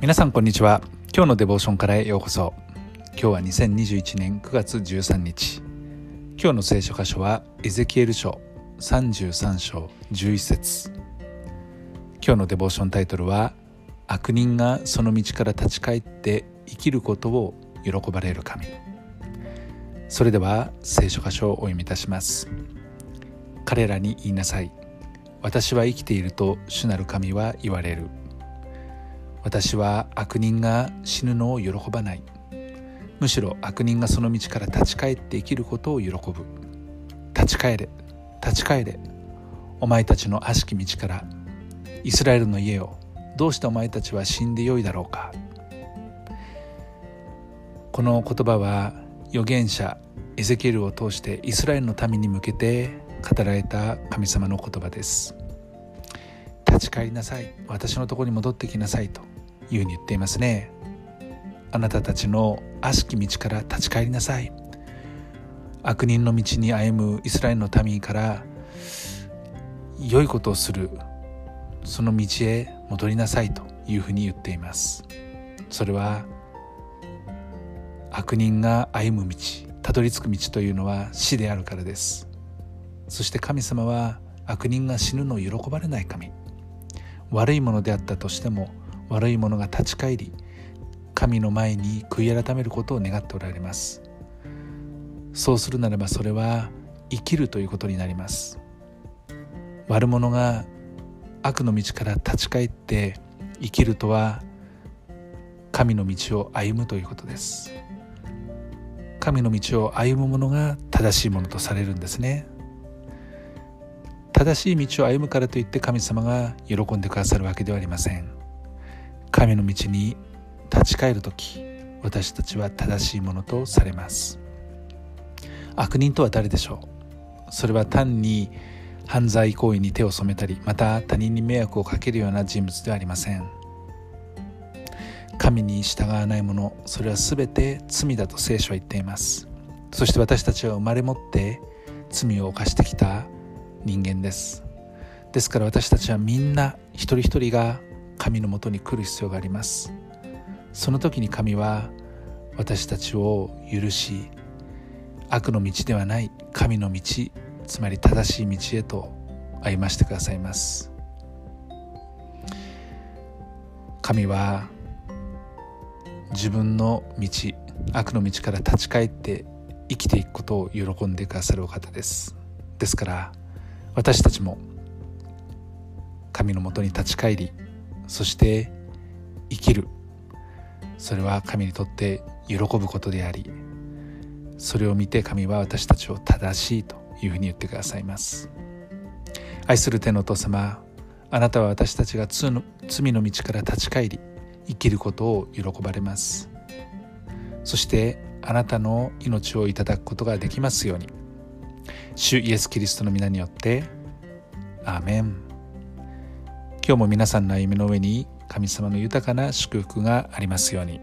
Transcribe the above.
皆さんこんにちは。今日のデボーションからへようこそ。今日は2021年9月13日今日の聖書箇所はエゼキエル書33章11節。今日のデボーションタイトルは悪人がその道から立ち返って生きることを喜ばれる神。それでは聖書箇所をお読みいたします。彼らに言いなさい。私は生きていると主なる神は言われる。私は悪人が死ぬのを喜ばない。むしろ悪人がその道から立ち返って生きることを喜ぶ。立ち返れ。立ち返れ。お前たちの悪しき道から。イスラエルの家を。どうしてお前たちは死んでよいだろうか。この言葉は預言者エゼキエルを通してイスラエルの民に向けて語られた神様の言葉です。立ち返りなさい。私のとこに戻ってきなさいというふうに言っていますね。あなたたちの悪しき道から立ち返りなさい。悪人の道に歩むイスラエルの民から良いことをする。その道へ戻りなさいというふうに言っています。それは悪人が歩む道たどり着く道というのは死であるからです。そして神様は悪人が死ぬのを喜ばれない神。悪いものであったとしても悪いものが立ち返り神の前に悔い改めることを願っておられます。そうするならばそれは生きるということになります。悪者が悪の道から立ち返って生きるとは神の道を歩むということです。神の道を歩む者が正しいものとされるんですね。正しい道を歩むからといって神様が喜んでくださるわけではありません。神の道に立ち返る時私たちは正しいものとされます。悪人とは誰でしょう？それは単に犯罪行為に手を染めたりまた他人に迷惑をかけるような人物ではありません。神に従わない者それは全て罪だと聖書は言っています。そして私たちは生まれ持って罪を犯してきた人間です。ですから私たちはみんな一人一人が神のもとに来る必要があります。その時に神は私たちを許し悪の道ではない神の道つまり正しい道へと歩ましてくださいます。神は自分の道悪の道から立ち返って生きていくことを喜んでくださるお方です。ですから私たちも神のもとに立ち返りそして生きる。それは神にとって喜ぶことでありそれを見て神は私たちを正しいというふうに言ってくださいます。愛する天のお父様あなたは私たちが罪の道から立ち返り生きることを喜ばれます。そしてあなたの命をいただくことができますように。主イエス・キリストの皆によってアーメン今日も皆さんの歩みの上に神様の豊かな祝福がありますように。